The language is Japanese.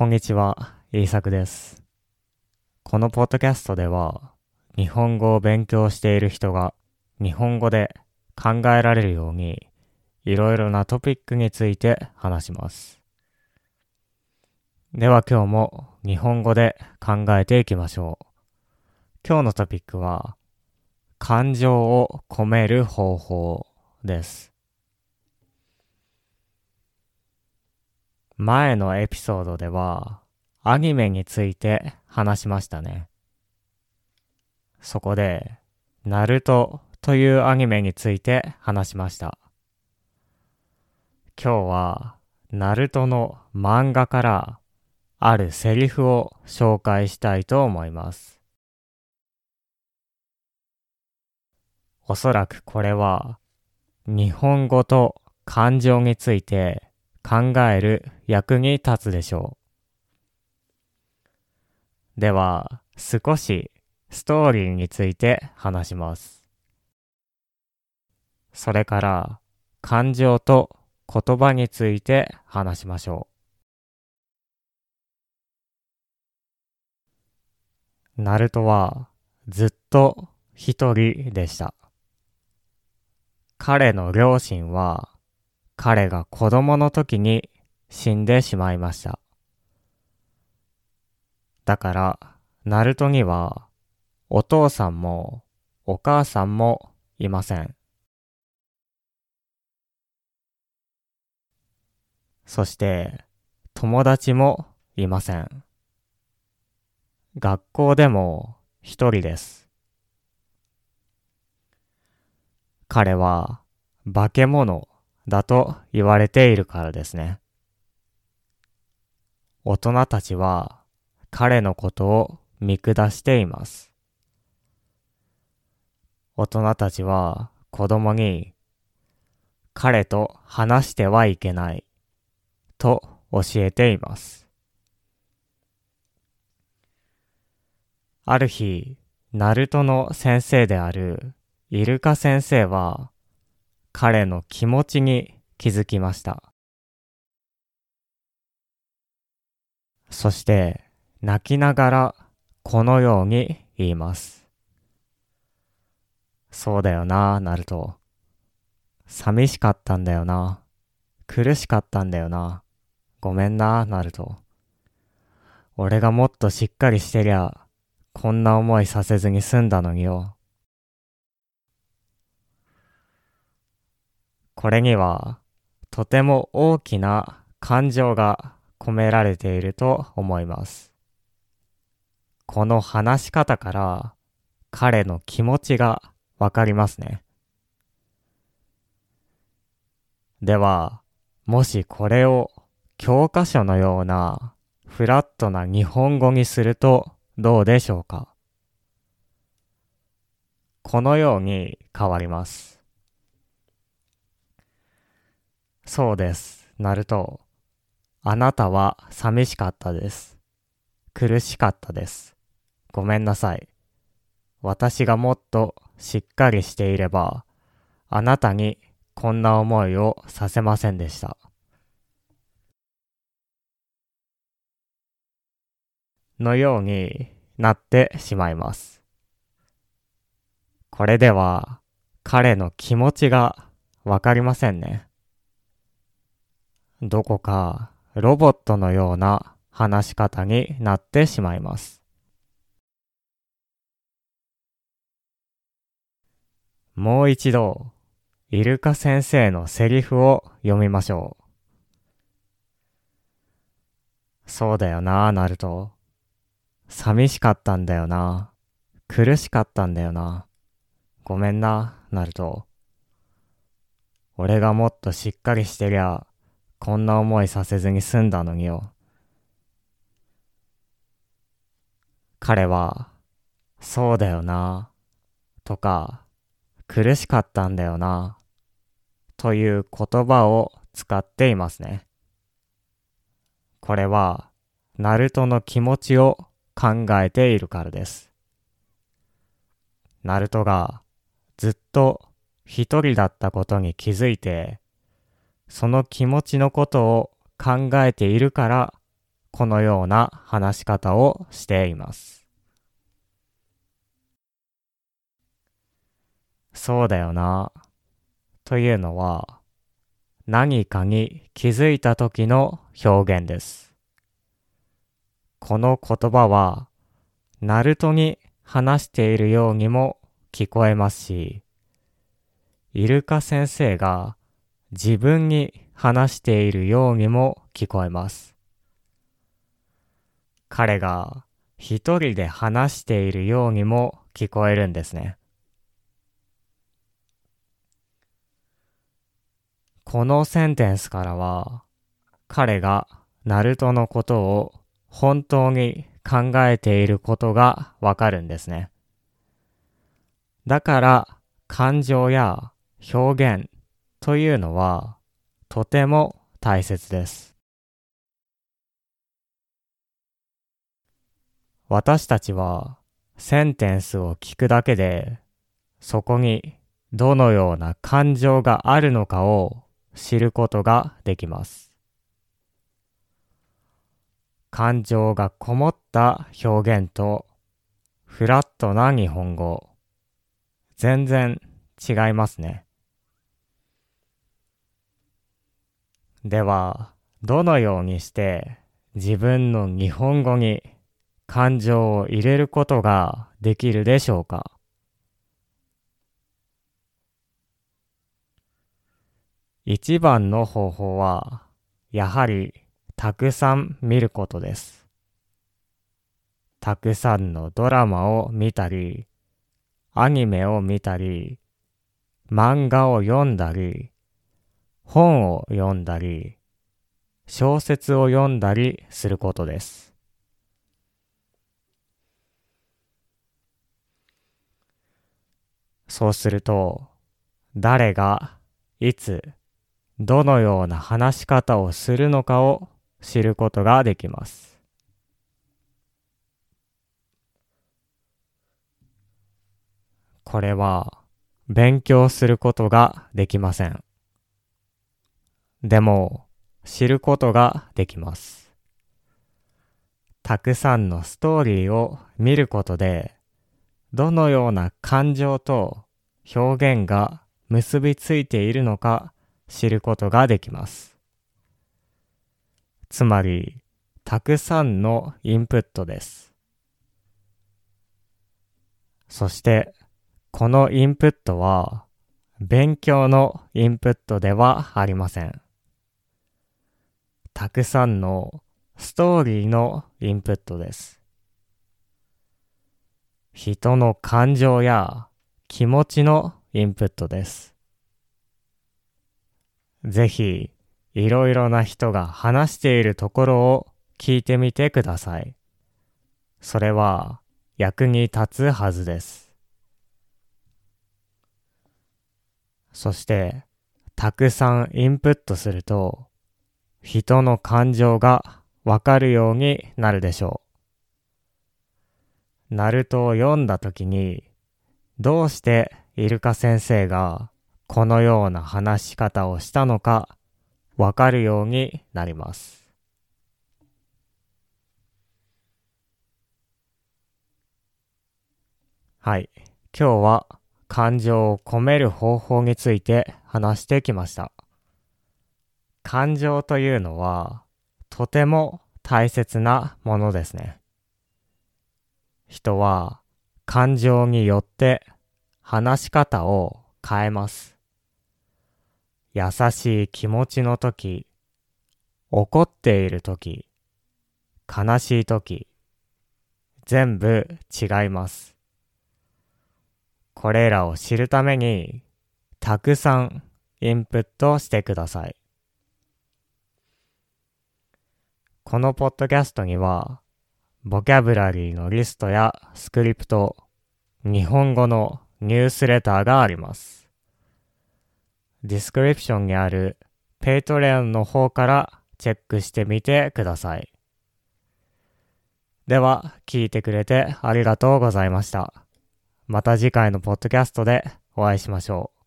こんにちは、イーサクです。このポッドキャストでは、日本語を勉強している人が日本語で考えられるように、いろいろなトピックについて話します。では今日も日本語で考えていきましょう。今日のトピックは、感情を込める方法です。前のエピソードでは、アニメについて話しましたね。そこで、ナルトというアニメについて話しました。今日は、ナルトの漫画からあるセリフを紹介したいと思います。おそらくこれは、日本語と感情について考える役に立つでしょう。では、少しストーリーについて話します。それから、感情と言葉について話しましょう。ナルトはずっと一人でした。彼の両親は彼が子供の時に死んでしまいました。だから、ナルトにはお父さんもお母さんもいません。そして、友達もいません。学校でも一人です。彼は化け物だと言われているからですね。大人たちは彼のことを見下しています。大人たちは子供に彼と話してはいけないと教えています。ある日、ナルトの先生であるイルカ先生は彼の気持ちに気づきました。そして泣きながらこのように言います。そうだよな、ナルト。寂しかったんだよな。苦しかったんだよな。ごめんな、ナルト。俺がもっとしっかりしてりゃ、こんな思いさせずに済んだのによ。これには、とても大きな感情が込められていると思います。この話し方から、彼の気持ちがわかりますね。では、もしこれを教科書のようなフラットな日本語にするとどうでしょうか？このように変わります。そうです。なると、あなたは寂しかったです。苦しかったです。ごめんなさい。私がもっとしっかりしていれば、あなたにこんな思いをさせませんでした。のようになってしまいます。これでは彼の気持ちがわかりませんね。どこかロボットのような話し方になってしまいます。もう一度、イルカ先生のセリフを読みましょう。そうだよな、ナルト。寂しかったんだよな。苦しかったんだよな。ごめんな、ナルト。俺がもっとしっかりしてりゃ、こんな思いさせずに済んだのによ。彼は、そうだよな、とか、苦しかったんだよな、という言葉を使っていますね。これは、ナルトの気持ちを考えているからです。ナルトがずっと一人だったことに気づいて、その気持ちのことを考えているから、このような話し方をしています。そうだよな。というのは、何かに気づいた時の表現です。この言葉は、ナルトに話しているようにも聞こえますし、イルカ先生が自分に話しているようにも聞こえます。彼が一人で話しているようにも聞こえるんですね。このセンテンスからは、彼がナルトのことを本当に考えていることがわかるんですね。だから感情や表現というのはとても大切です。私たちはセンテンスを聞くだけでそこにどのような感情があるのかを知ることができます。感情がこもった表現とフラットな日本語、全然違いますね。では、どのようにして自分の日本語に感情を入れることができるでしょうか？一番の方法は、やはりたくさん見ることです。たくさんのドラマを見たり、アニメを見たり、漫画を読んだり、本を読んだり、小説を読んだりすることです。そうすると、誰が、いつ、どのような話し方をするのかを知ることができます。これは勉強することができません。でも知ることができます。たくさんのストーリーを見ることでどのような感情と表現が結びついているのか知ることができます。つまり、たくさんのインプットです。そして、このインプットは、勉強のインプットではありません。たくさんのストーリーのインプットです。人の感情や気持ちのインプットです。ぜひ、いろいろな人が話しているところを聞いてみてください。それは役に立つはずです。そして、たくさんインプットすると、人の感情がわかるようになるでしょう。ナルトを読んだときに、どうしてイルカ先生がこのような話し方をしたのかわかるようになります。はい。今日は感情を込める方法について話してきました。感情というのはとても大切なものですね。人は感情によって話し方を変えます。優しい気持ちの時、怒っている時、悲しい時、全部違います。これらを知るために、たくさんインプットしてください。このポッドキャストには、ボキャブラリーのリストやスクリプト、日本語のニュースレターがあります。ディスクリプションにある Patreon の方からチェックしてみてください。では、聞いてくれてありがとうございました。また次回のポッドキャストでお会いしましょう。